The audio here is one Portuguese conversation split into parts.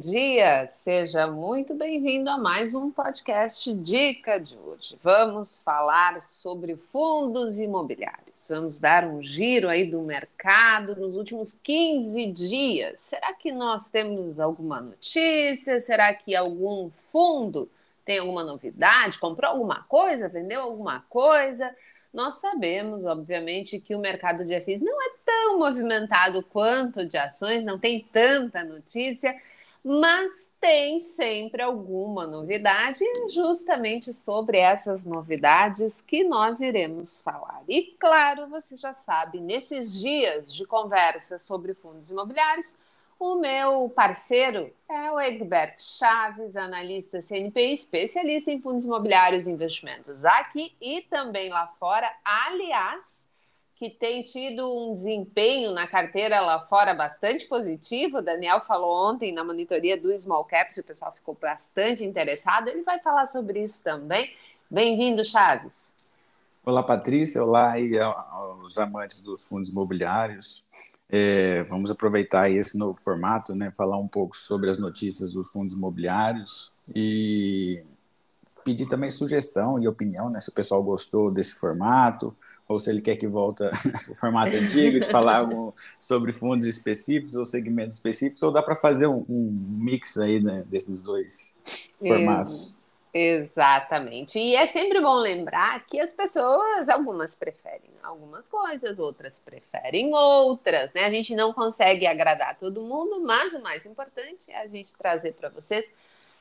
dia! Seja muito bem-vindo a mais um podcast Dica de hoje. Vamos falar sobre fundos imobiliários. Vamos dar um giro aí do mercado nos últimos 15 dias. Será que nós temos alguma notícia? Será que algum fundo tem alguma novidade? Comprou alguma coisa? Vendeu alguma coisa? Nós sabemos, obviamente, que o mercado de FIIs não é tão movimentado quanto de ações, não tem tanta notícia, mas tem sempre alguma novidade, justamente sobre essas novidades que nós iremos falar. E claro, você já sabe, nesses dias de conversa sobre fundos imobiliários, o meu parceiro é o Egbert Chaves, analista CNPI, especialista em fundos imobiliários e investimentos aqui e também lá fora. Aliás, que tem tido um desempenho na carteira lá fora bastante positivo. O Daniel falou ontem na monitoria do Small Caps, o pessoal ficou bastante interessado. Ele vai falar sobre isso também. Bem-vindo, Chaves. Olá, Patrícia. Olá aí aos amantes dos fundos imobiliários. É, vamos aproveitar esse novo formato, né, falar um pouco sobre as notícias dos fundos imobiliários e pedir também sugestão e opinião, né, se o pessoal gostou desse formato ou se ele quer que volte o formato antigo de falar sobre fundos específicos ou segmentos específicos, ou dá para fazer um, um, mix aí né, desses dois formatos. Exatamente. E é sempre bom lembrar que as pessoas, algumas preferem algumas coisas, outras preferem outras, né? A gente não consegue agradar todo mundo, mas o mais importante é a gente trazer para vocês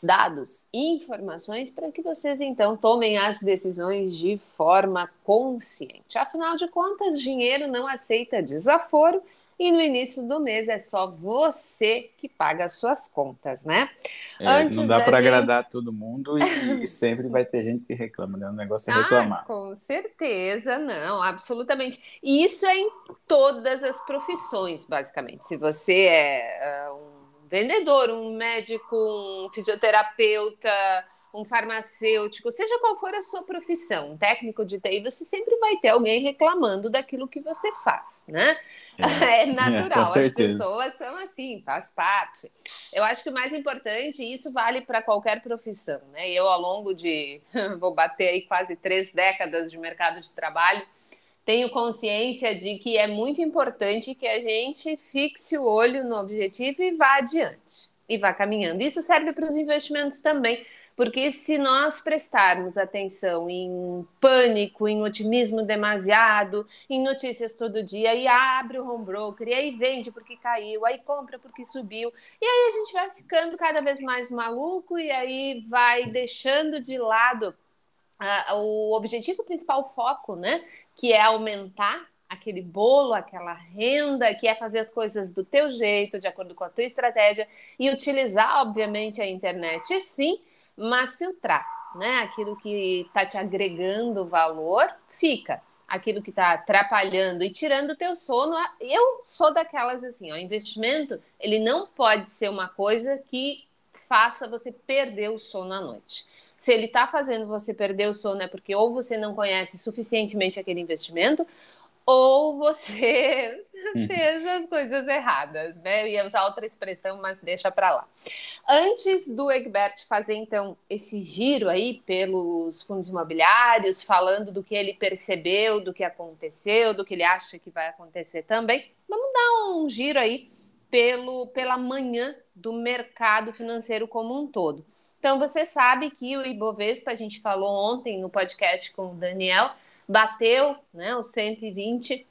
dados e informações para que vocês então tomem as decisões de forma consciente. Afinal de contas, dinheiro não aceita desaforo e no início do mês é só você que paga as suas contas, né? É, não dá para gente... agradar todo mundo e, e, sempre vai ter gente que reclama, né? O negócio é ah, reclamar. Ah, com certeza, não, absolutamente. E isso é em todas as profissões, basicamente. Se você é uh, um vendedor, um médico, um fisioterapeuta, um farmacêutico, seja qual for a sua profissão, um técnico de TI, você sempre vai ter alguém reclamando daquilo que você faz, né? É, é natural, é, as pessoas são assim, faz parte. Eu acho que o mais importante, e isso vale para qualquer profissão, né? Eu, ao longo de, vou bater aí quase três décadas de mercado de trabalho, tenho consciência de que é muito importante que a gente fixe o olho no objetivo e vá adiante, e vá caminhando. Isso serve para os investimentos também porque se nós prestarmos atenção em pânico, em otimismo demasiado, em notícias todo dia, e abre o home broker, e aí vende porque caiu, aí compra porque subiu, e aí a gente vai ficando cada vez mais maluco, e aí vai deixando de lado uh, o objetivo principal, o foco, né? Que é aumentar aquele bolo, aquela renda, que é fazer as coisas do teu jeito, de acordo com a tua estratégia, e utilizar, obviamente, a internet, sim, mas filtrar, né? Aquilo que está te agregando valor, fica. Aquilo que está atrapalhando e tirando o teu sono, eu sou daquelas assim, ó, investimento, ele não pode ser uma coisa que faça você perder o sono à noite. Se ele está fazendo você perder o sono é porque ou você não conhece suficientemente aquele investimento, ou você uhum. fez as coisas erradas, né? ia usar outra expressão, mas deixa para lá. Antes do Egbert fazer então esse giro aí pelos fundos imobiliários, falando do que ele percebeu, do que aconteceu, do que ele acha que vai acontecer também, vamos dar um giro aí pelo pela manhã do mercado financeiro como um todo. Então você sabe que o Ibovespa, a gente falou ontem no podcast com o Daniel, bateu né, os 120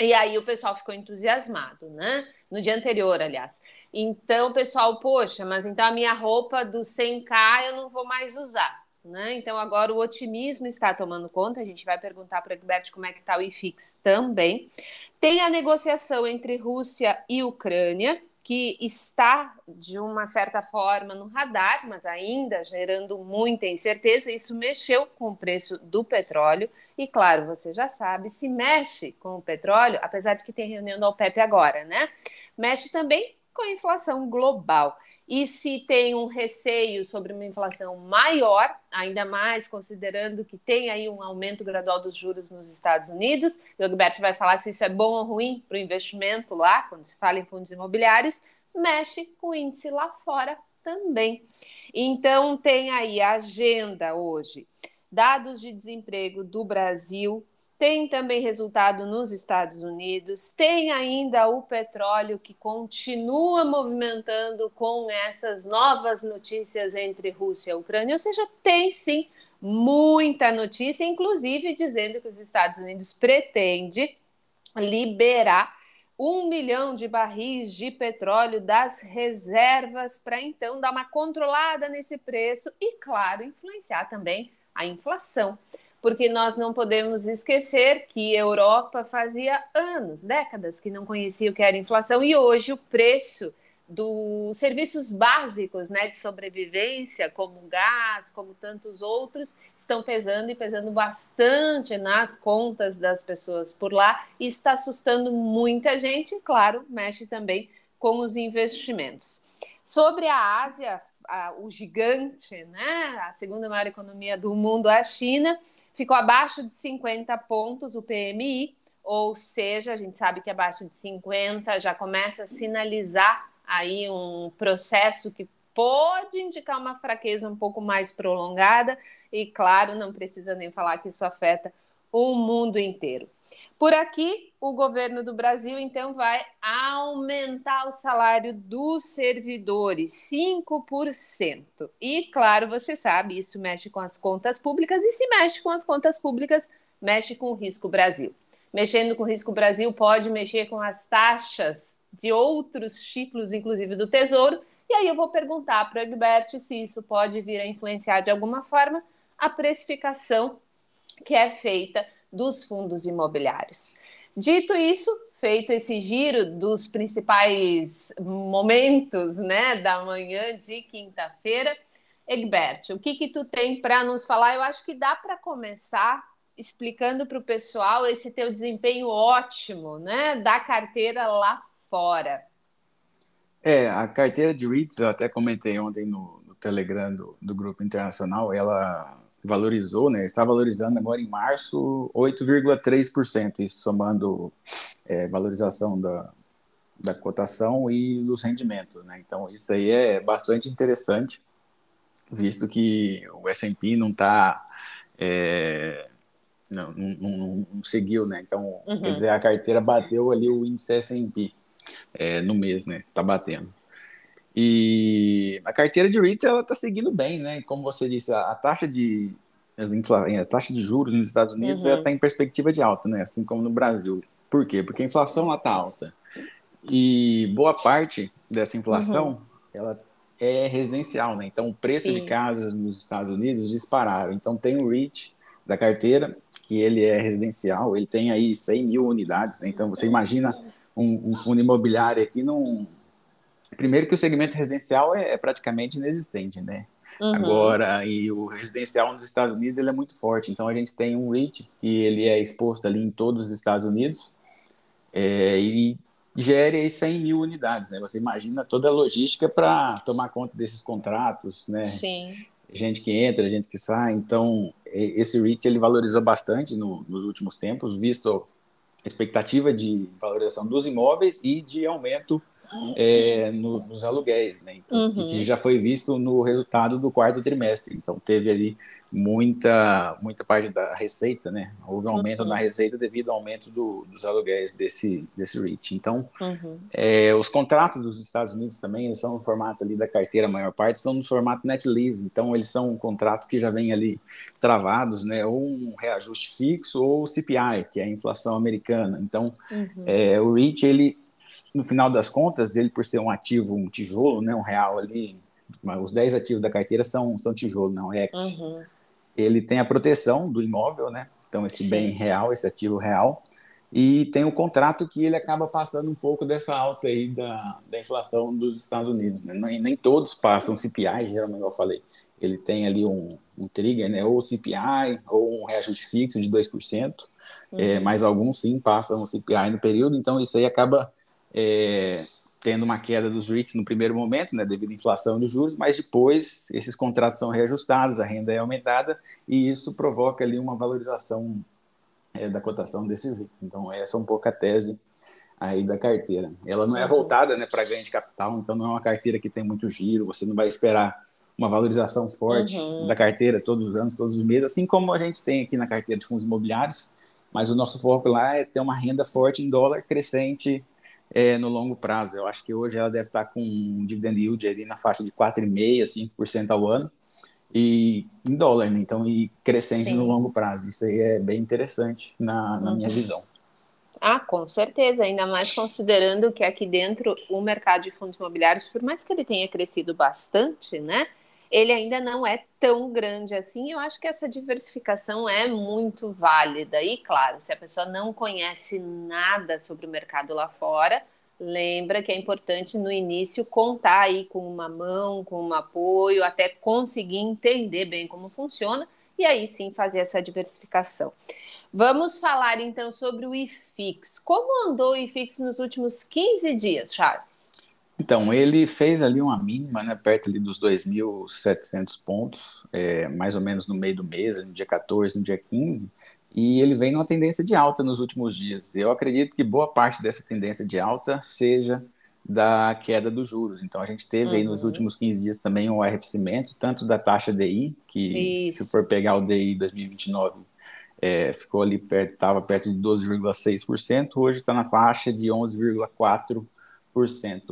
e aí o pessoal ficou entusiasmado, né? No dia anterior, aliás. Então o pessoal, poxa, mas então a minha roupa do 100k eu não vou mais usar. Né? Então agora o otimismo está tomando conta. A gente vai perguntar para o Egberto como é que está o IFIX também. Tem a negociação entre Rússia e Ucrânia que está de uma certa forma no radar, mas ainda gerando muita incerteza. Isso mexeu com o preço do petróleo e, claro, você já sabe, se mexe com o petróleo, apesar de que tem reunião da OPEP agora, né? Mexe também com a inflação global. E se tem um receio sobre uma inflação maior, ainda mais considerando que tem aí um aumento gradual dos juros nos Estados Unidos, o Gilberto vai falar se isso é bom ou ruim para o investimento lá, quando se fala em fundos imobiliários, mexe com o índice lá fora também. Então, tem aí a agenda hoje, dados de desemprego do Brasil, tem também resultado nos Estados Unidos, tem ainda o petróleo que continua movimentando com essas novas notícias entre Rússia e Ucrânia, ou seja, tem sim muita notícia, inclusive dizendo que os Estados Unidos pretende liberar um milhão de barris de petróleo das reservas para então dar uma controlada nesse preço e, claro, influenciar também a inflação porque nós não podemos esquecer que a Europa fazia anos, décadas, que não conhecia o que era inflação e hoje o preço dos serviços básicos né, de sobrevivência, como gás, como tantos outros, estão pesando e pesando bastante nas contas das pessoas por lá. e está assustando muita gente e, claro, mexe também com os investimentos. Sobre a Ásia, a, o gigante, né, a segunda maior economia do mundo, a China, ficou abaixo de 50 pontos o PMI, ou seja, a gente sabe que abaixo de 50 já começa a sinalizar aí um processo que pode indicar uma fraqueza um pouco mais prolongada, e claro, não precisa nem falar que isso afeta o mundo inteiro. Por aqui, o governo do Brasil então vai aumentar o salário dos servidores 5%. E claro, você sabe, isso mexe com as contas públicas e se mexe com as contas públicas, mexe com o risco Brasil. Mexendo com o risco Brasil pode mexer com as taxas de outros títulos, inclusive do Tesouro. E aí eu vou perguntar para o Egbert se isso pode vir a influenciar de alguma forma a precificação que é feita dos fundos imobiliários. Dito isso, feito esse giro dos principais momentos né, da manhã de quinta-feira, Egbert, o que, que tu tem para nos falar? Eu acho que dá para começar explicando para o pessoal esse teu desempenho ótimo né, da carteira lá fora. É, a carteira de REITs, eu até comentei ontem no, no Telegram do, do Grupo Internacional, ela valorizou, né? Está valorizando agora em março 8,3%, isso somando é, valorização da, da cotação e dos rendimentos, né? Então isso aí é bastante interessante, visto que o S&P não está é, não, não, não, não, seguiu, né? Então, uhum. quer dizer, a carteira bateu ali o índice S&P é, no mês, né? Está batendo. E a carteira de REIT ela está seguindo bem, né? Como você disse, a, a taxa de a taxa de juros nos Estados Unidos uhum. está em perspectiva de alta, né? Assim como no Brasil. Por quê? Porque a inflação lá está alta. E boa parte dessa inflação uhum. ela é residencial, né? Então o preço Isso. de casas nos Estados Unidos dispararam. Então tem o REIT da carteira, que ele é residencial, ele tem aí 100 mil unidades, né? Então você imagina um, um fundo imobiliário aqui num, Primeiro que o segmento residencial é, é praticamente inexistente, né? Uhum. Agora, e o residencial nos Estados Unidos ele é muito forte. Então a gente tem um REIT que ele é exposto ali em todos os Estados Unidos é, e gere aí 100 mil unidades, né? Você imagina toda a logística para tomar conta desses contratos, né? Sim. Gente que entra, gente que sai. Então esse REIT ele valorizou bastante no, nos últimos tempos, visto a expectativa de valorização dos imóveis e de aumento é, no, nos aluguéis, né? Então, uhum. que já foi visto no resultado do quarto trimestre. Então, teve ali muita, muita parte da receita, né? Houve um aumento uhum. na receita devido ao aumento do, dos aluguéis desse, desse REIT. Então, uhum. é, os contratos dos Estados Unidos também, eles são no formato ali da carteira, a maior parte, são no formato net lease. Então, eles são contratos que já vêm ali travados, né? Ou um reajuste fixo ou CPI, que é a inflação americana. Então, uhum. é, o REIT, ele no final das contas, ele por ser um ativo, um tijolo, né, um real ali, os 10 ativos da carteira são, são tijolo, não é equity. Uhum. Ele tem a proteção do imóvel, né? Então, esse Sim. bem real, esse ativo real, e tem o contrato que ele acaba passando um pouco dessa alta aí da, da inflação dos Estados Unidos. Né? Nem, nem todos passam CPI, geralmente eu falei. Ele tem ali um, um trigger, né? ou CPI, ou um reajuste fixo de 2%, uhum. é, mas alguns sim passam o CPI no período, então isso aí acaba é, tendo uma queda dos REITs no primeiro momento, né, devido à inflação dos juros, mas depois esses contratos são reajustados, a renda é aumentada e isso provoca ali uma valorização é, da cotação desses REITs. Então essa é um pouco a tese aí da carteira. Ela não é uhum. voltada né, para ganho de capital, então não é uma carteira que tem muito giro, você não vai esperar uma valorização forte uhum. da carteira todos os anos, todos os meses, assim como a gente tem aqui na carteira de fundos imobiliários, mas o nosso foco lá é ter uma renda forte em dólar crescente é, no longo prazo. Eu acho que hoje ela deve estar com um dividend yield ali na faixa de 4,5%, 5% ao ano, e em dólar, né? então, e crescente Sim. no longo prazo. Isso aí é bem interessante na, na uhum. minha visão. Ah, com certeza, ainda mais considerando que aqui dentro o mercado de fundos imobiliários, por mais que ele tenha crescido bastante, né? Ele ainda não é tão grande assim. Eu acho que essa diversificação é muito válida. E, claro, se a pessoa não conhece nada sobre o mercado lá fora, lembra que é importante no início contar aí com uma mão, com um apoio, até conseguir entender bem como funciona e aí sim fazer essa diversificação. Vamos falar então sobre o IFIX. Como andou o IFIX nos últimos 15 dias, Chaves? Então, ele fez ali uma mínima, né, perto ali dos 2.700 pontos, é, mais ou menos no meio do mês, no dia 14, no dia 15, e ele vem numa tendência de alta nos últimos dias. Eu acredito que boa parte dessa tendência de alta seja da queda dos juros. Então, a gente teve uhum. aí nos uhum. últimos 15 dias também um arrefecimento, tanto da taxa DI, que Isso. se for pegar o DI 2029, é, ficou ali perto, estava perto de 12,6%, hoje está na faixa de 11,4%.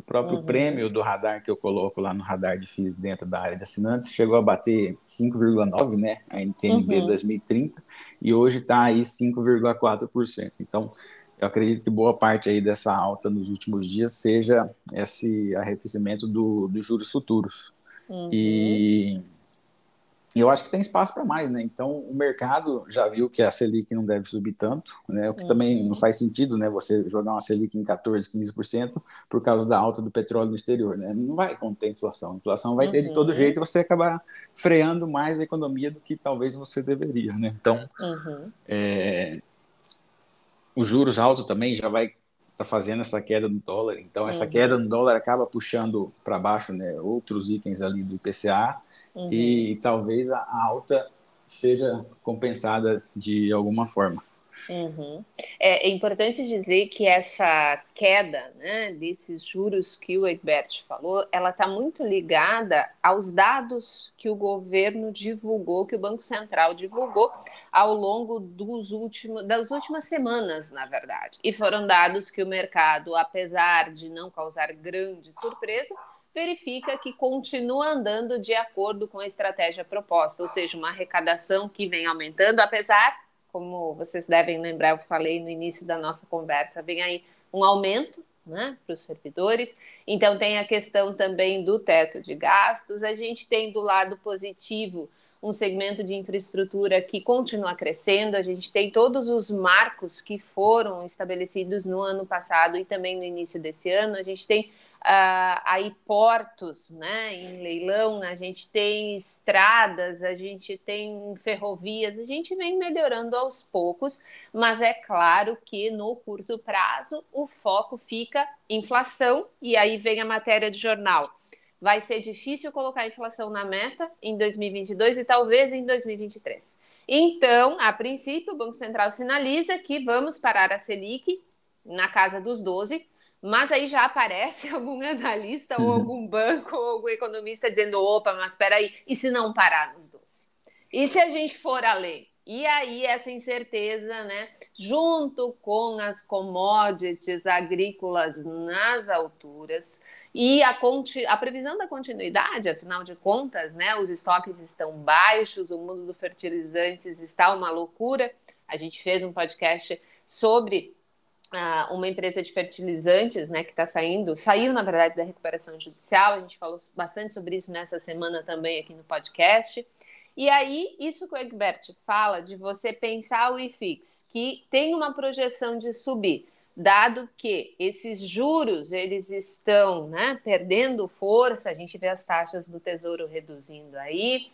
O próprio uhum. prêmio do radar que eu coloco lá no radar de FIIs dentro da área de assinantes chegou a bater 5,9, né, a NTNB uhum. 2030, e hoje está aí 5,4%. Então, eu acredito que boa parte aí dessa alta nos últimos dias seja esse arrefecimento do, dos juros futuros. Uhum. E eu acho que tem espaço para mais, né? Então o mercado já viu que a Selic não deve subir tanto, né? O que uhum. também não faz sentido, né? Você jogar uma Selic em 14, 15% por causa da alta do petróleo no exterior, né? Não vai conter inflação. A inflação vai uhum. ter de todo uhum. jeito e você acabar freando mais a economia do que talvez você deveria, né? Então, uhum. é... os juros altos também já vai tá fazendo essa queda no dólar. Então essa uhum. queda no dólar acaba puxando para baixo, né? Outros itens ali do IPCA uhum. e talvez a alta seja compensada de alguma forma. Uhum. É, é, importante dizer que essa queda né, desses juros que o Egbert falou, ela está muito ligada aos dados que o governo divulgou, que o Banco Central divulgou ao longo dos últimos, das últimas semanas, na verdade. E foram dados que o mercado, apesar de não causar grande surpresa, verifica que continua andando de acordo com a estratégia proposta, ou seja, uma arrecadação que vem aumentando, apesar, como vocês devem lembrar, eu falei no início da nossa conversa, vem aí um aumento né, para os servidores. Então, tem a questão também do teto de gastos. A gente tem do lado positivo um segmento de infraestrutura que continua crescendo. A gente tem todos os marcos que foram estabelecidos no ano passado e também no início desse ano. A gente tem uh, aí portos né, em leilão, a gente tem estradas, a gente tem ferrovias, a gente vem melhorando aos poucos, mas é claro que no curto prazo o foco fica inflação, e aí vem a matéria de jornal. Vai ser difícil colocar a inflação na meta em 2022 e talvez em 2023. Então, a princípio, o Banco Central sinaliza que vamos parar a Selic na casa dos 12, mas aí já aparece algum analista ou algum banco ou algum economista dizendo: opa, mas espera aí, e se não parar nos 12? E se a gente for além? E aí essa incerteza, né, junto com as commodities agrícolas nas alturas e a, a previsão da continuidade, afinal de contas, né, os estoques estão baixos, o mundo dos fertilizantes está uma loucura. A gente fez um podcast sobre uh, uma empresa de fertilizantes, né, que está saindo, saiu na verdade da recuperação judicial. A gente falou bastante sobre isso nessa semana também aqui no podcast. E aí, isso que o Egbert fala de você pensar o IFIX, que tem uma projeção de subir, dado que esses juros eles estão né, perdendo força, a gente vê as taxas do Tesouro reduzindo aí,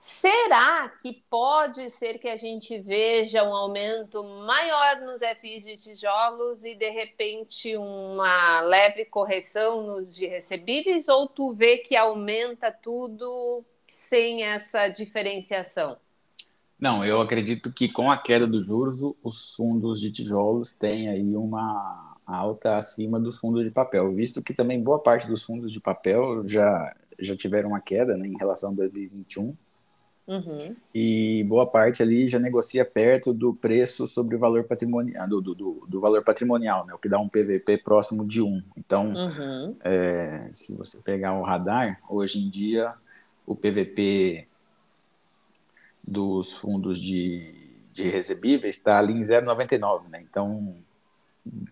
Será que pode ser que a gente veja um aumento maior nos FIs de tijolos e de repente uma leve correção nos de recebíveis ou tu vê que aumenta tudo sem essa diferenciação? Não, eu acredito que com a queda dos juros, os fundos de tijolos têm aí uma, alta acima dos fundos de papel, visto que também boa parte dos fundos de papel já, já tiveram uma queda né, em relação a 2021. Uhum. E boa parte ali já negocia perto do preço sobre o valor patrimonial, do, do, do valor patrimonial, né, o que dá um PVP próximo de 1. Então, uhum. é, se você pegar o radar, hoje em dia o PVP dos fundos de, de recebíveis está ali em 0,99, né? Então,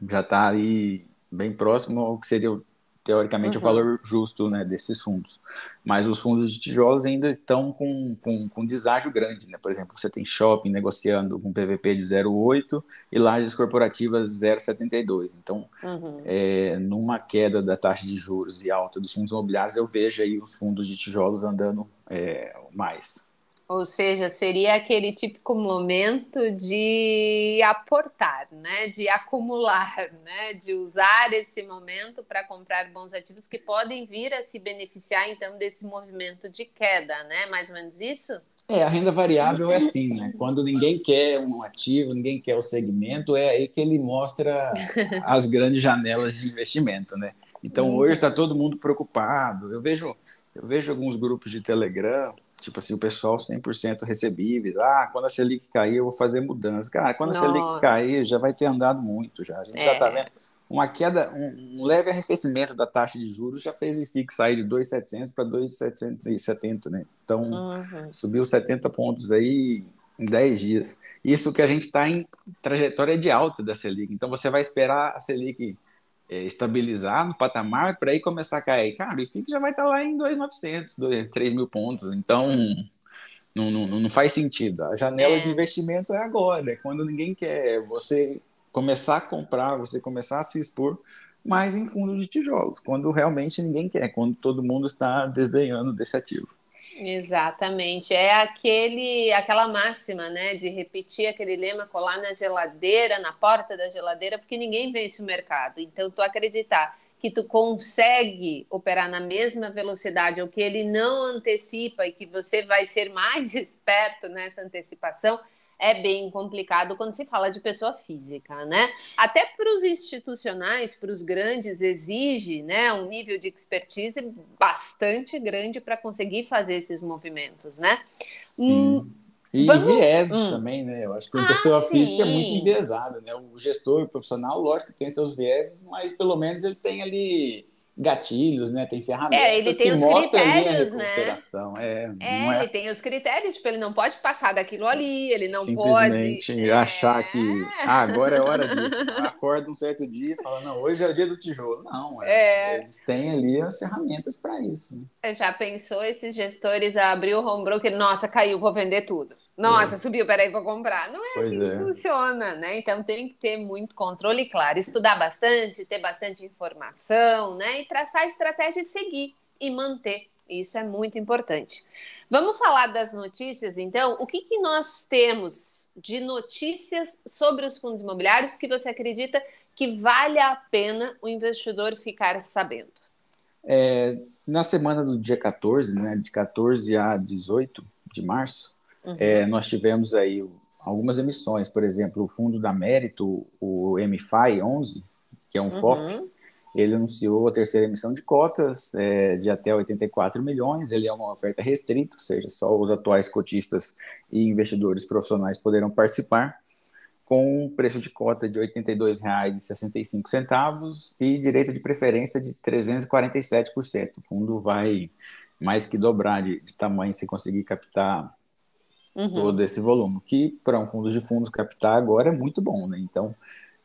já está ali bem próximo ao que seria teoricamente uhum. o valor justo né, desses fundos. Mas os fundos de tijolos ainda estão com, com, com deságio grande. Né? Por exemplo, você tem shopping negociando com PVP de 0,8 e lajes corporativas 0,72. Então, uhum. é, numa queda da taxa de juros e alta dos fundos imobiliários, eu vejo aí os fundos de tijolos andando é, mais. Ou seja, seria aquele típico momento de aportar, né? de acumular, né? de usar esse momento para comprar bons ativos que podem vir a se beneficiar então desse movimento de queda, né? Mais ou menos isso? É, a renda variável é assim, né? Quando ninguém quer um ativo, ninguém quer o segmento, é aí que ele mostra as grandes janelas de investimento, né? Então hoje está todo mundo preocupado. Eu vejo, eu vejo alguns grupos de Telegram Tipo assim, o pessoal 100% recebível. Ah, quando a Selic cair, eu vou fazer mudança. Cara, quando Nossa. a Selic cair, já vai ter andado muito já. A gente é. já está vendo. Uma queda, um, um, leve arrefecimento da taxa de juros já fez o IFIX sair de 2,700 para 2,770, né? Então, uhum. subiu 70 pontos aí em 10 dias. Isso que a gente está em trajetória de alta da Selic. Então, você vai esperar a Selic é, estabilizar no patamar para aí começar a cair. Cara, o IFIX já vai estar tá lá em 2.900, 3 mil pontos. Então, não, não, não faz sentido. A janela é. de investimento é agora, é quando ninguém quer. Você começar a comprar, você começar a se expor mais em fundos de tijolos, quando realmente ninguém quer, quando todo mundo está desdenhando desse ativo. Exatamente. É aquele, aquela máxima, né, de repetir aquele lema, colar na geladeira, na porta da geladeira, porque ninguém vence o mercado. Então, tu acreditar que tu consegue operar na mesma velocidade ou que ele não antecipa e que você vai ser mais esperto nessa antecipação, é bem complicado quando se fala de pessoa física, né? Até para os institucionais, para os grandes, exige né, um nível de expertise bastante grande para conseguir fazer esses movimentos, né? Sim. Hum, e Vamos... vieses hum. também, né? Eu acho que a ah, pessoa sim. física é muito enviesada, né? O gestor, o profissional, lógico que tem seus vieses, mas pelo menos ele tem ali gatilhos, né? Tem ferramentas é, ele tem que os critérios, ali a né? recuperação. Né? É, é, ele tem os critérios, tipo, ele não pode passar daquilo ali, ele não Simplesmente pode... achar é... que ah, agora é hora disso. Acorda um certo dia e fala, não, hoje é o dia do tijolo. Não, é, é. eles têm ali as ferramentas para isso. Né? Já pensou esses gestores a abrir o home broker, nossa, caiu, vou vender tudo. Nossa, é. subiu, peraí, vou comprar. Não é pois assim que é. funciona, né? Então tem que ter muito controle, claro, estudar bastante, ter bastante informação, né? E traçar estratégia e seguir e manter. Isso é muito importante. Vamos falar das notícias, então. O que, que nós temos de notícias sobre os fundos imobiliários que você acredita que vale a pena o investidor ficar sabendo? É, na semana do dia 14, né, de 14 a 18 de março, Uhum. É, nós tivemos aí algumas emissões, por exemplo, o fundo da Mérito, o MFI 11, que é um uhum. FOF, ele anunciou a terceira emissão de cotas é, de até 84 milhões. Ele é uma oferta restrita, ou seja, só os atuais cotistas e investidores profissionais poderão participar, com preço de cota de R$ 82,65 e direito de preferência de 347%. O fundo vai mais que dobrar de, de tamanho se conseguir captar uhum. todo esse volume, que para um fundo de fundos captar agora é muito bom, né? Então,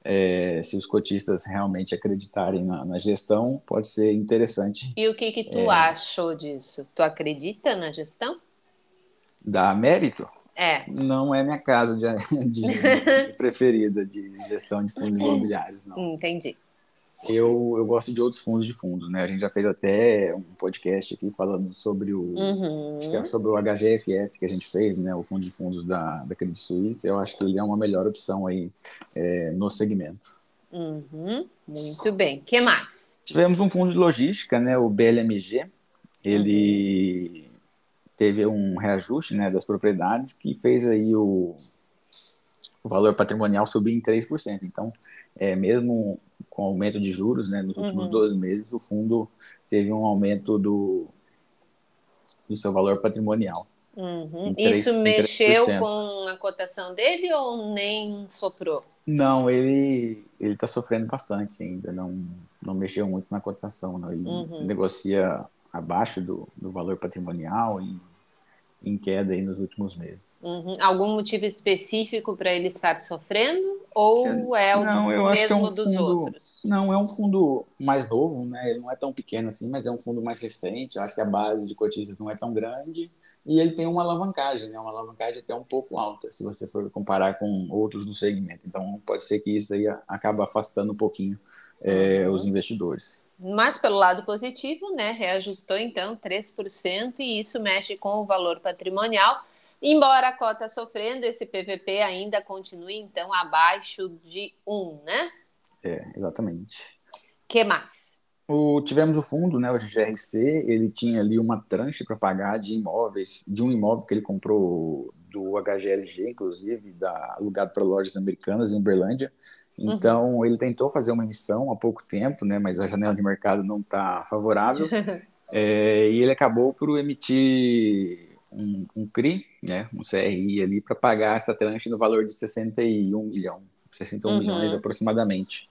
é, se os cotistas realmente acreditarem na, na, gestão, pode ser interessante. E o que que tu é, achou disso? Tu acredita na gestão? Da mérito? É. Não é minha casa de, de, de preferida de gestão de fundos imobiliários, não. Entendi eu, eu gosto de outros fundos de fundos, né? A gente já fez até um podcast aqui falando sobre o uhum. é sobre o HGFF que a gente fez, né? O fundo de fundos da, da Credit Suisse. Eu acho que ele é uma melhor opção aí é, no segmento. Uhum. Muito bem. que mais? Tivemos um fundo de logística, né? O BLMG. Ele uhum. teve um reajuste, né? Das propriedades que fez aí o, o valor patrimonial subir em 3%. Então, é, mesmo com aumento de juros, né? Nos últimos uhum. 12 meses, o fundo teve um aumento do, do seu valor patrimonial. Uhum. 3, Isso mexeu com a cotação dele ou nem soprou? Não, ele ele está sofrendo bastante ainda, não, não mexeu muito na cotação, não. ele uhum. negocia abaixo do, do valor patrimonial e em queda aí nos últimos meses. Uhum. Algum motivo específico para ele estar sofrendo ou é o não, eu mesmo acho que é um dos fundo, outros? Não, é um fundo mais novo, né? Ele não é tão pequeno assim, mas é um fundo mais recente. Eu acho que a base de cotistas não é tão grande e ele tem uma alavancagem, né? Uma alavancagem até um pouco alta, se você for comparar com outros do segmento. Então, pode ser que isso aí acaba afastando um pouquinho é, uhum. os investidores. Mas pelo lado positivo, né, reajustou então 3% e isso mexe com o valor patrimonial. Embora a cota sofrendo, esse PVP ainda continue então abaixo de 1, né? É, exatamente. que mais? O, tivemos o fundo, né, o GRC, ele tinha ali uma tranche para pagar de imóveis, de um imóvel que ele comprou do HGLG, inclusive, da, alugado para lojas americanas em Uberlândia. Uhum. Então, uhum. ele tentou fazer uma emissão há pouco tempo, né, mas a janela de mercado não está favorável. é, e ele acabou por emitir um, um CRI, né, um CRI ali, para pagar essa tranche no valor de 61 milhões, 61 uhum. milhões aproximadamente.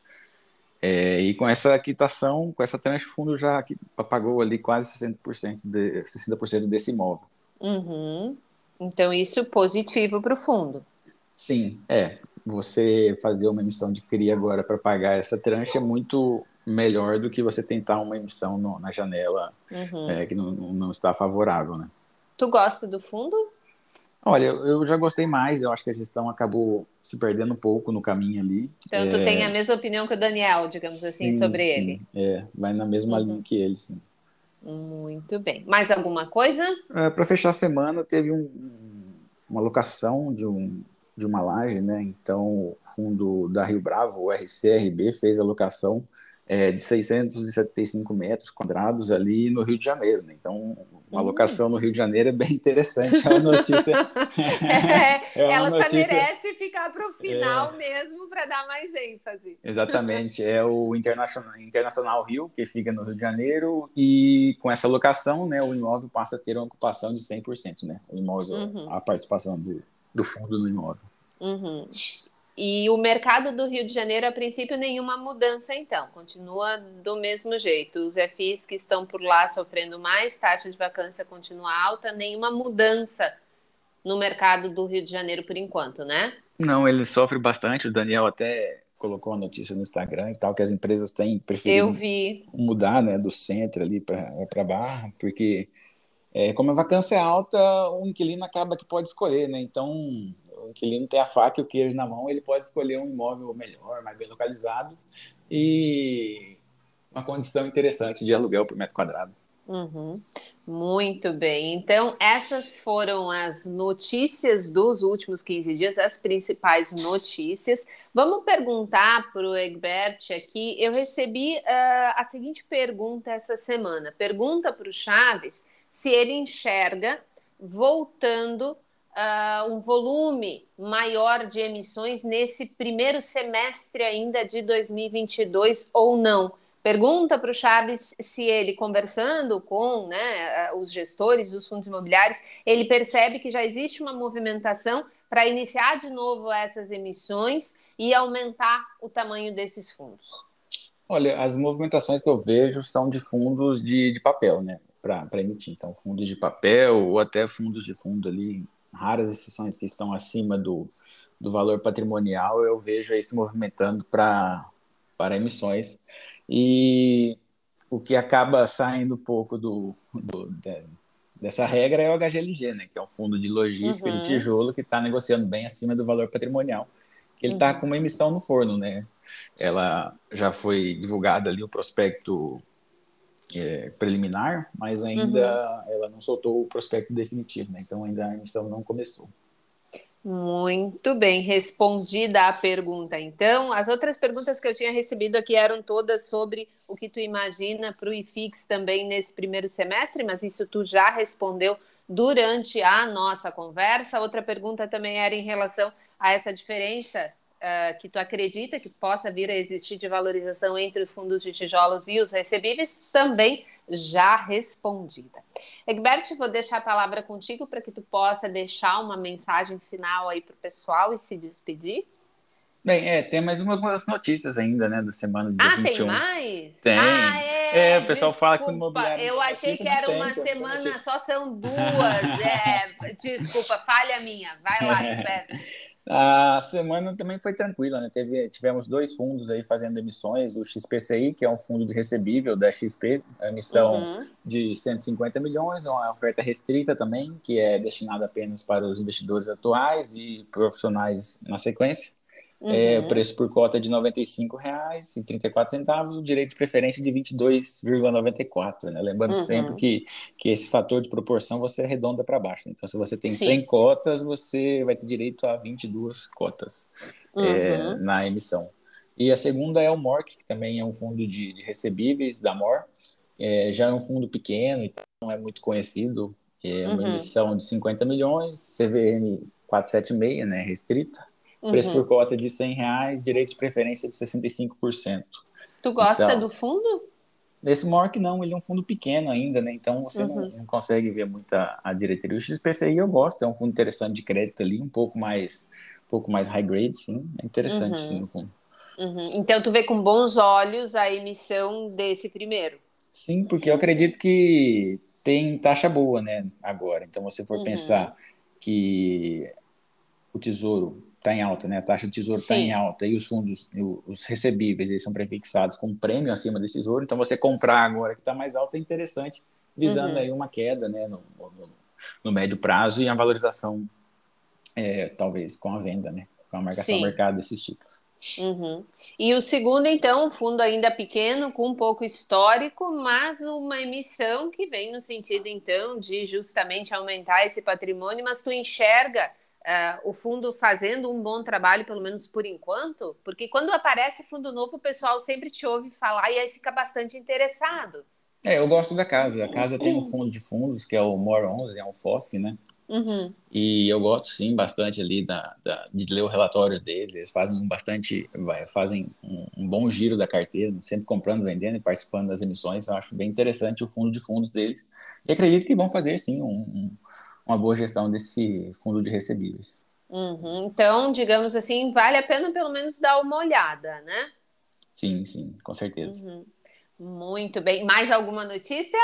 É, e com essa quitação, com essa tranche, o fundo já pagou ali quase 60%, de, 60 desse imóvel. Uhum. Então, isso positivo para o fundo. Sim, é você fazer uma emissão de CRI agora para pagar essa tranche é muito melhor do que você tentar uma emissão no, na janela uhum. é, que não, não está favorável, né? Tu gosta do fundo? Olha, eu já gostei mais, eu acho que a gestão acabou se perdendo um pouco no caminho ali. Então, é... tu tem a mesma opinião que o Daniel, digamos assim, sim, assim, sobre sim. ele. É, vai na mesma uhum. linha que ele, sim. Muito bem. Mais alguma coisa? É, Para fechar a semana, teve um, uma locação de um de uma laje, né? Então, o fundo da Rio Bravo, o RCRB, fez a locação é, de 675 metros quadrados ali no Rio de Janeiro, né? Então, uma locação no Rio de Janeiro é bem interessante, é uma notícia. é, é uma ela notícia... só merece ficar para o final é... mesmo para dar mais ênfase. Exatamente, é o Internacional, Internacional Rio, que fica no Rio de Janeiro, e com essa locação, né, o imóvel passa a ter uma ocupação de 100%, né? O imóvel, uhum. a participação do, do fundo no imóvel. Uhum. E o mercado do Rio de Janeiro, a princípio, nenhuma mudança, então, continua do mesmo jeito. Os FIs que estão por lá sofrendo mais, taxa de vacância continua alta, nenhuma mudança no mercado do Rio de Janeiro por enquanto, né? Não, ele sofre bastante. O Daniel até colocou uma notícia no Instagram e tal, que as empresas têm preferido mudar né, do centro ali para Barra, porque é, como a vacância é alta, o inquilino acaba que pode escolher, né? Então, o inquilino tem a faca e o queijo na mão, ele pode escolher um imóvel melhor, mais bem localizado e uma condição interessante de aluguel por metro quadrado. Uhum. Muito bem. Então, essas foram as notícias dos últimos 15 dias, as principais notícias. Vamos perguntar para o Egbert aqui. Eu recebi uh, a seguinte pergunta essa semana: pergunta para o Chaves se ele enxerga voltando uh, um volume maior de emissões nesse primeiro semestre ainda de 2022 ou não. Pergunta para o Chaves se ele, conversando com né, os gestores dos fundos imobiliários, ele percebe que já existe uma movimentação para iniciar de novo essas emissões e aumentar o tamanho desses fundos. Olha, as movimentações que eu vejo são de fundos de, de papel, né? Para emitir. Então, fundos de papel ou até fundos de fundo ali, raras exceções que estão acima do, do valor patrimonial, eu vejo aí se movimentando para emissões. E o que acaba saindo um pouco do, do de, dessa regra é o HGLG, né, que é um fundo de logística uhum. de tijolo que está negociando bem acima do valor patrimonial, que ele está uhum. com uma emissão no forno, né? Ela já foi divulgada ali o prospecto é, preliminar, mas ainda uhum. ela não soltou o prospecto definitivo, né? então ainda a emissão não começou. Muito bem, respondida a pergunta. Então, as outras perguntas que eu tinha recebido aqui eram todas sobre o que tu imagina para o IFIX também nesse primeiro semestre, mas isso tu já respondeu durante a nossa conversa. Outra pergunta também era em relação a essa diferença uh, que tu acredita que possa vir a existir de valorização entre os fundos de tijolos e os recebíveis, também já respondida. Egbert, vou deixar a palavra contigo para que tu possa deixar uma mensagem final aí para o pessoal e se despedir. Bem, é, tem mais umas notícias ainda, né, da semana de ah, 21. tem mais? Tem. Ah, é, é, o pessoal desculpa, fala que o imobiliário... Eu achei que era uma semana, só são duas. é, desculpa, falha minha. Vai lá, Roberto. A semana também foi tranquila, né? Teve, tivemos dois fundos aí fazendo emissões, o XPCI, que é um fundo de recebível da XP, emissão uhum. de 150 milhões, uma oferta restrita também, que é destinada apenas para os investidores atuais e profissionais na sequência. Uhum. É, o preço por cota é de R$ 95,34, o direito de preferência de R$ 22,94. Né? Lembrando uhum. sempre que, que esse fator de proporção você arredonda para baixo. Então, se você tem Sim. 100 cotas, você vai ter direito a 22 cotas é, uhum. é, na emissão. E a segunda é o MORC, que também é um fundo de, de recebíveis da MOR. É, já é um fundo pequeno, então não é muito conhecido. É uma uhum. emissão de 50 milhões, CVM 476, né, restrita. Uhum. Preço por cota de 100 reais, direito de preferência de 65%. Tu gosta então, do fundo? Esse MORC não, ele é um fundo pequeno ainda, né? Então você uhum. não, não, consegue ver muita a diretoria. O XPCI eu gosto, é um fundo interessante de crédito ali, um pouco mais, um pouco mais high grade, sim. É interessante, uhum. sim, o fundo. Uhum. Então tu vê com bons olhos a emissão desse primeiro. Sim, porque eu acredito que tem taxa boa, né, agora. Então, você for uhum. pensar que o Tesouro está em alta, né? A taxa de tesouro está em alta e os fundos, os recebíveis, eles são prefixados com prêmio acima desse tesouro. Então, você comprar agora que está mais alta é interessante, visando uhum. aí uma queda, né? No, no, no, médio prazo e a valorização, é, talvez, com a venda, né? Com a marcação Sim. mercado desses títulos. Uhum. E o segundo, então, fundo ainda pequeno, com um pouco histórico, mas uma emissão que vem no sentido, então, de justamente aumentar esse patrimônio, mas tu enxerga uh, o fundo fazendo um bom trabalho, pelo menos por enquanto? Porque quando aparece fundo novo, o pessoal sempre te ouve falar e aí fica bastante interessado. É, eu gosto da casa. A casa tem um fundo de fundos, que é o More 11, é um FOF, né? Uhum. E eu gosto sim bastante ali da, da, de ler os relatórios deles. Eles fazem bastante, fazem um, um, bom giro da carteira, sempre comprando, vendendo e participando das emissões. Eu acho bem interessante o fundo de fundos deles. E acredito que vão fazer sim um, um uma boa gestão desse fundo de recebíveis. Uhum. Então, digamos assim, vale a pena pelo menos dar uma olhada, né? Sim, sim, com certeza. Uhum. Muito bem. Mais alguma notícia?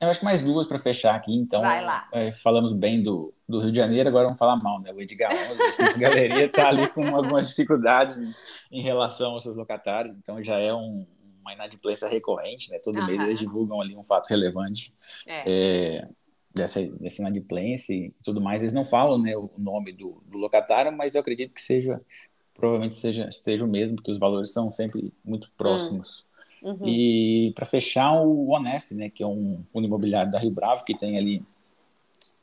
Eu acho que mais duas para fechar aqui. Então, Vai lá. É, falamos bem do, do Rio de Janeiro, agora vamos falar mal, né? O Edgar 11, a Galeria está ali com algumas dificuldades em, em, relação aos seus locatários, então já é um, uma inadimplência recorrente, né? Todo mês eles divulgam ali um fato relevante. É. É, dessa, dessa inadimplência e tudo mais, eles não falam né, o nome do, do locatário, mas eu acredito que seja, provavelmente seja, seja o mesmo, porque os valores são sempre muito próximos. Hum. Uhum. E para fechar, o ONEF, né, que é um fundo imobiliário da Rio Bravo, que tem ali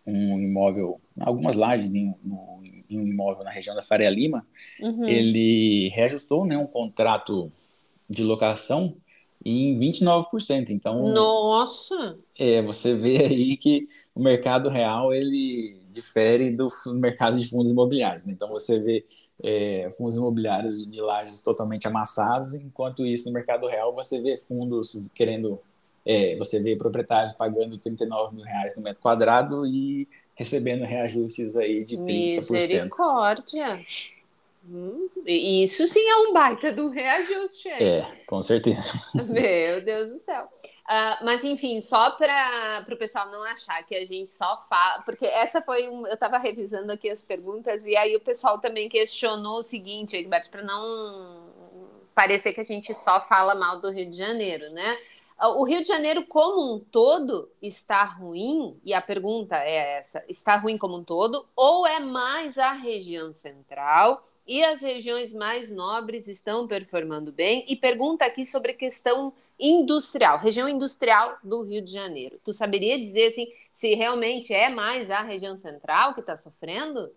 um imóvel, algumas lajes em, no, em um imóvel na região da Faria Lima, uhum. ele reajustou né, um contrato de locação em 29%. Então, nossa. É, você vê aí que o mercado real ele difere do mercado de fundos imobiliários. Né? Então, você vê é, fundos imobiliários de lajes totalmente amassados, enquanto isso no mercado real você vê fundos querendo, é, você vê proprietários pagando 39 mil reais no metro quadrado e recebendo reajustes aí de 30%. Misericórdia. Hum, isso sim é um baita do reajuste. É, com certeza. Meu Deus do céu. Uh, mas enfim, só para o pessoal não achar que a gente só fala, porque essa foi um, eu estava revisando aqui as perguntas e aí o pessoal também questionou o seguinte, Egberto, para não parecer que a gente só fala mal do Rio de Janeiro, né? Ah, o Rio de Janeiro como um todo está ruim? E a pergunta é essa: está ruim como um todo ou é mais a região central? E as regiões mais nobres estão performando bem. E pergunta aqui sobre questão industrial, região industrial do Rio de Janeiro. Tu saberia dizer assim, se realmente é mais a região central que está sofrendo?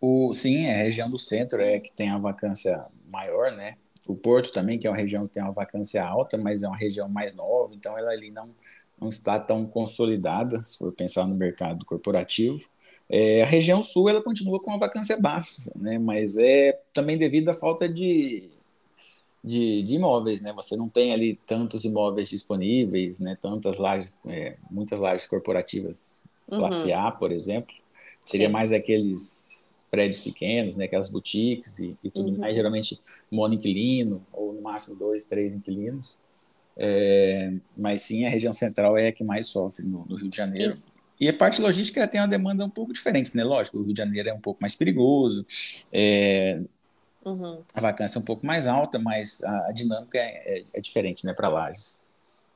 O, sim, é a região do centro é que tem a vacância maior, né? O Porto também, que é uma região que tem uma vacância alta, mas é uma região mais nova, então ela ali não, não está tão consolidada, se for pensar no mercado corporativo. É, a região sul ela continua com a vacância baixa, né? mas é também devido à falta de, de, de, imóveis, né? Você não tem ali tantos imóveis disponíveis, né? Tantas lajes, é, muitas lajes corporativas uhum. classe A, por exemplo. Seria Sim. mais aqueles prédios pequenos, né? Aquelas boutiques e, e tudo uhum. mais, geralmente monoinquilino ou no máximo dois, três inquilinos. É, mas sim, a região central é a que mais sofre no, no Rio de Janeiro. E... a parte logística tem uma demanda um pouco diferente, né? Lógico, o Rio de Janeiro é um pouco mais perigoso, é, Uhum. A vacância é um pouco mais alta, mas a, a dinâmica é, é, é, diferente né, para Lages.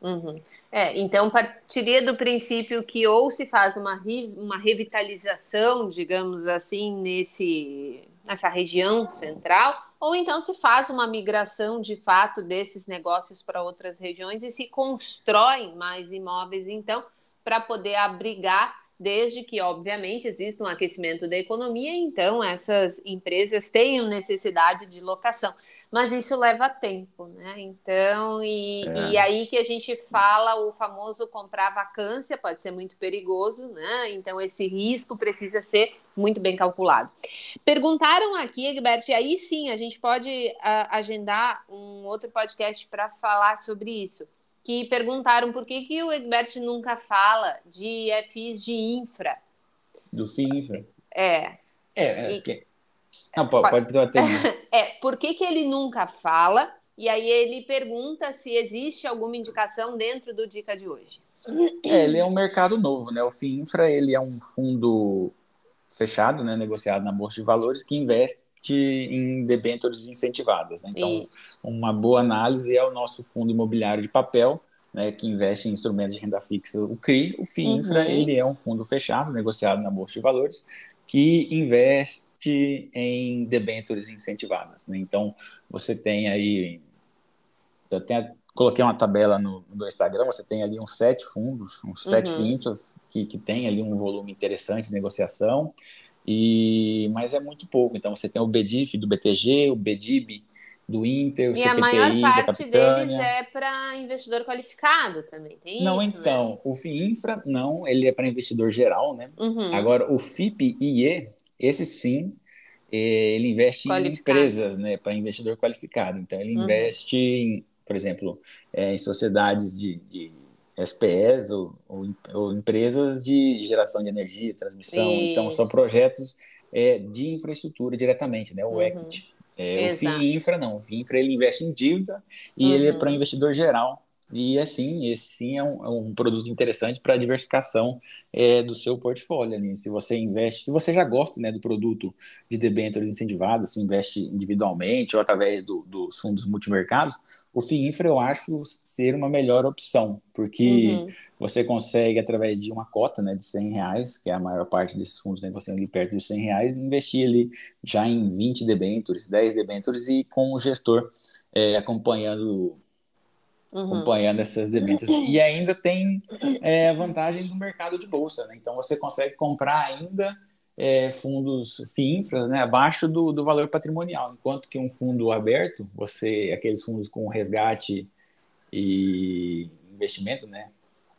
Uhum. É, então partiria do princípio que ou se faz uma, uma revitalização, digamos assim, nesse, nessa região central, ou então se faz uma migração de fato desses negócios para outras regiões e se constroem mais imóveis, então, para poder abrigar desde que, obviamente, exista um aquecimento da economia, então essas empresas tenham necessidade de locação. Mas isso leva tempo, né? Então, e, é. e aí que a gente fala o famoso comprar vacância, pode ser muito perigoso, né? Então, esse risco precisa ser muito bem calculado. Perguntaram aqui, Egbert, e aí sim a gente pode uh, agendar um outro podcast para falar sobre isso que perguntaram por que, que o Egbert nunca fala de FIs de infra. Do FII-infra? É. É, é e... okay. Não, pode, pode, pode É, por que, que ele nunca fala? E aí ele pergunta se existe alguma indicação dentro do Dica de hoje. É, ele é um mercado novo, né? O FII-infra, ele é um fundo fechado, né, negociado na Bolsa de Valores, que investe em debêntures incentivadas. Né? Então, Isso. uma boa análise é o nosso fundo imobiliário de papel, né, que investe em instrumentos de renda fixa, o CRI. O FIINFRA, uhum. ele é um fundo fechado, negociado na Bolsa de Valores, que investe em debêntures incentivadas. Né? Então, você tem aí, eu tenho, coloquei uma tabela no, no Instagram, você tem ali uns sete fundos, uns sete uhum. FIINFRAs, que, que tem ali um volume interessante de negociação, e, mas é muito pouco. Então você tem o BDIF do BTG, o BDIB do Inter, o e CPTI, a maior parte deles é para investidor qualificado também, tem não, isso, né? então, né? o FIINFRA não, ele é para investidor geral, né? Uhum. Agora, o FIP-IE, esse sim, eh, ele investe em empresas, né, para investidor qualificado. Então, ele uhum. investe em, por exemplo, é, em sociedades de, de SPEs ou, ou, ou, empresas de geração de energia, transmissão. Isso. Então, são projetos é, de infraestrutura diretamente, né? O uhum. equity. É, o FII Infra não. O FII Infra ele investe em dívida e uhum. ele é para investidor geral. E assim, esse sim é um, é um produto interessante para a diversificação é, do seu portfólio. Ali. Se você investe, se você já gosta né, do produto de debêntures incentivadas, se investe individualmente ou através do, dos fundos multimercados, o FIINFRA eu acho ser uma melhor opção, porque uhum. você consegue, através de uma cota né, de 100 reais, que é a maior parte desses fundos né, ali perto de 100 reais, investir ali já em 20 debêntures, 10 debêntures e com o gestor é, acompanhando uhum. acompanhando essas demências. E ainda tem é, vantagem do mercado de bolsa, né? Então você consegue comprar ainda é, fundos FIINFRAs né, abaixo do, do valor patrimonial, enquanto que um fundo aberto, você aqueles fundos com resgate e investimento, né,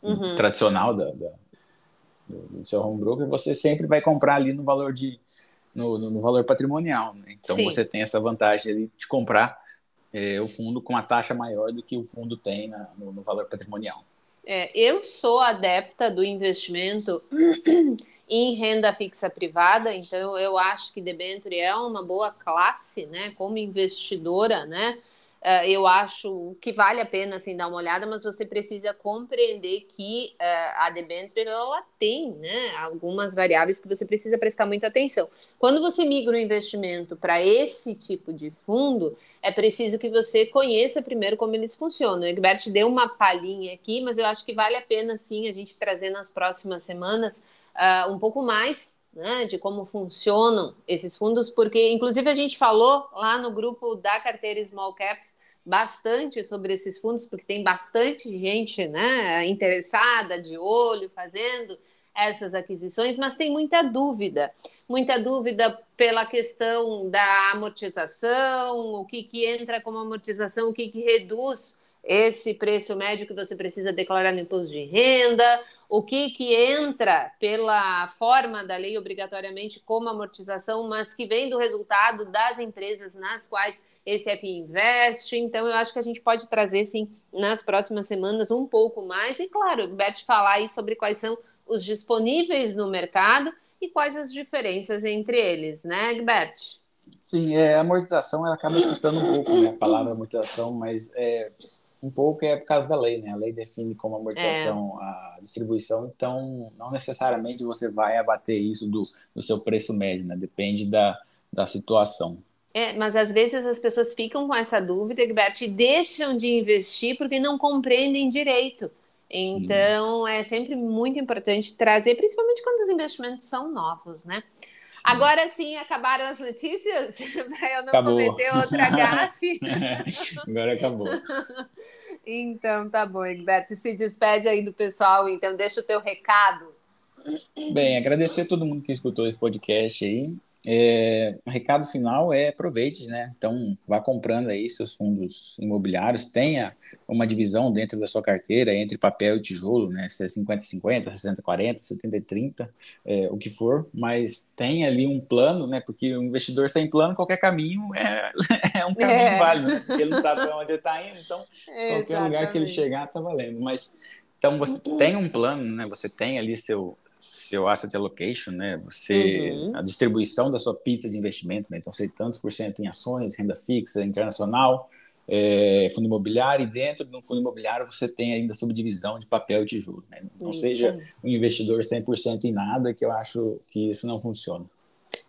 uhum. tradicional da, da, do seu home broker, você sempre vai comprar ali no valor de no, no valor patrimonial, né? Então Sim. você tem essa vantagem ali de comprar é, o fundo com a taxa maior do que o fundo tem na, no, no, valor patrimonial. É, eu sou adepta do investimento em renda fixa privada, então eu acho que debenture é uma boa classe, né, como investidora, né, Uh, eu acho que vale a pena assim, dar uma olhada, mas você precisa compreender que uh, a debênture ela tem né, algumas variáveis que você precisa prestar muita atenção. Quando você migra o investimento para esse tipo de fundo, é preciso que você conheça primeiro como eles funcionam. O Egbert deu uma palhinha aqui, mas eu acho que vale a pena sim a gente trazer nas próximas semanas uh, um pouco mais né, de como funcionam esses fundos, porque inclusive a gente falou lá no grupo da carteira Small Caps bastante sobre esses fundos, porque tem bastante gente né, interessada, de olho, fazendo essas aquisições, mas tem muita dúvida, muita dúvida pela questão da amortização, o que, que entra como amortização, o que, que reduz esse preço médio que você precisa declarar no imposto de renda, o que, que entra pela forma da lei obrigatoriamente como amortização, mas que vem do resultado das empresas nas quais esse FI investe. Então, eu acho que a gente pode trazer, sim, nas próximas semanas um pouco mais. E, claro, Bert falar aí sobre quais são os disponíveis no mercado e quais as diferenças entre eles, né, Gilbert? Sim, é, amortização ela acaba assustando um pouco, né, a palavra amortização, mas é, um pouco é por causa da lei, né? A lei define como amortização é. a distribuição, então não necessariamente você vai abater isso do, do seu preço médio, né? Depende da, da situação. É, mas às vezes as pessoas ficam com essa dúvida, Gilberto, e deixam de investir porque não compreendem direito. Então, Sim. é sempre muito importante trazer, principalmente quando os investimentos são novos, né? Agora sim, acabaram as notícias para eu não acabou. cometer outra gafe. Agora acabou. Então, tá bom, Egberto. Se despede aí do pessoal, então, deixa o teu recado. Bem, agradecer a todo mundo que escutou esse podcast aí. É, o recado final é aproveite, né? Então, vá comprando aí seus fundos imobiliários, tenha uma divisão dentro da sua carteira entre papel e tijolo, né? Se é 50-50, 60-40, 70-30, é, o que for, mas tenha ali um plano, né? Porque o investidor sem plano, qualquer caminho é, é um caminho é. válido, né? Porque ele não sabe para onde ele está indo, então qualquer lugar que ele chegar está valendo. Mas então você tem um plano, né? Você tem ali seu seu asset allocation, né? Você uhum. a distribuição da sua pizza de investimento, né? Então, você tantos por cento em ações, renda fixa, internacional, é, fundo imobiliário, e dentro de um fundo imobiliário você tem ainda subdivisão de papel e tijolo, né? Não isso. seja um investidor 100% em nada, que eu acho que isso não funciona.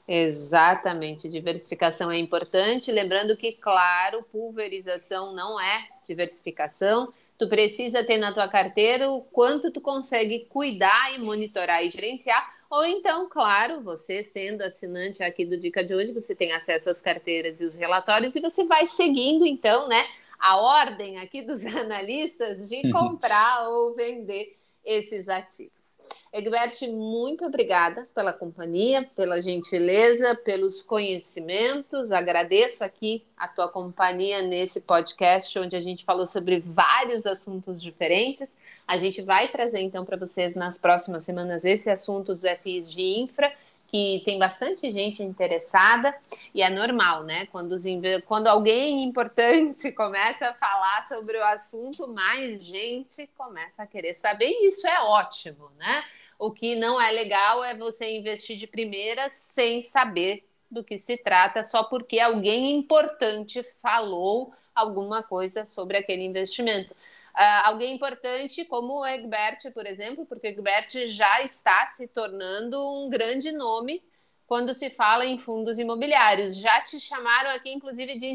Exatamente, diversificação é importante, lembrando que, claro, pulverização não é diversificação, tu precisa ter na tua carteira o quanto tu consegue cuidar e monitorar e gerenciar. Ou então, claro, você sendo assinante aqui do Dica de hoje, você tem acesso às carteiras e os relatórios e você vai seguindo, então, né, a ordem aqui dos analistas de comprar ou vender esses ativos. Egbert, muito obrigada pela companhia, pela gentileza, pelos conhecimentos. Agradeço aqui a tua companhia nesse podcast, onde a gente falou sobre vários assuntos diferentes. A gente vai trazer então para vocês nas próximas semanas esse assunto dos FIs de infra que tem bastante gente interessada e é normal, né? Quando, os, quando alguém importante começa a falar sobre o assunto, mais gente começa a querer saber e isso é ótimo, né? O que não é legal é você investir de primeira sem saber do que se trata, só porque alguém importante falou alguma coisa sobre aquele investimento. Uh, alguém importante como o Egbert, por exemplo, porque o Egbert já está se tornando um grande nome quando se fala em fundos imobiliários. Já te chamaram aqui, inclusive, de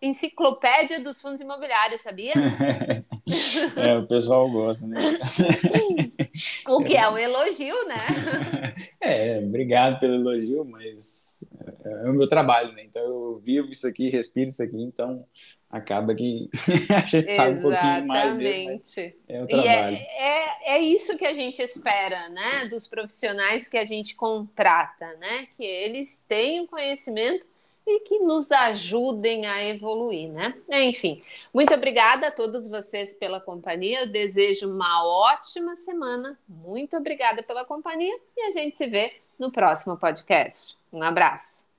enciclopédia dos fundos imobiliários, sabia? é, o pessoal gosta, né? o que é um elogio, né? É, obrigado pelo elogio, mas é o meu trabalho, né? Então eu vivo isso aqui, respiro isso aqui, então acaba que a gente sabe um pouquinho mais dele, é o trabalho. E é, é, é, isso que a gente espera, né, dos profissionais que a gente contrata, né, que eles tenham conhecimento e que nos ajudem a evoluir, né? Enfim, muito obrigada a todos vocês pela companhia. Eu desejo uma ótima semana. Muito obrigada pela companhia e a gente se vê no próximo podcast. Um abraço.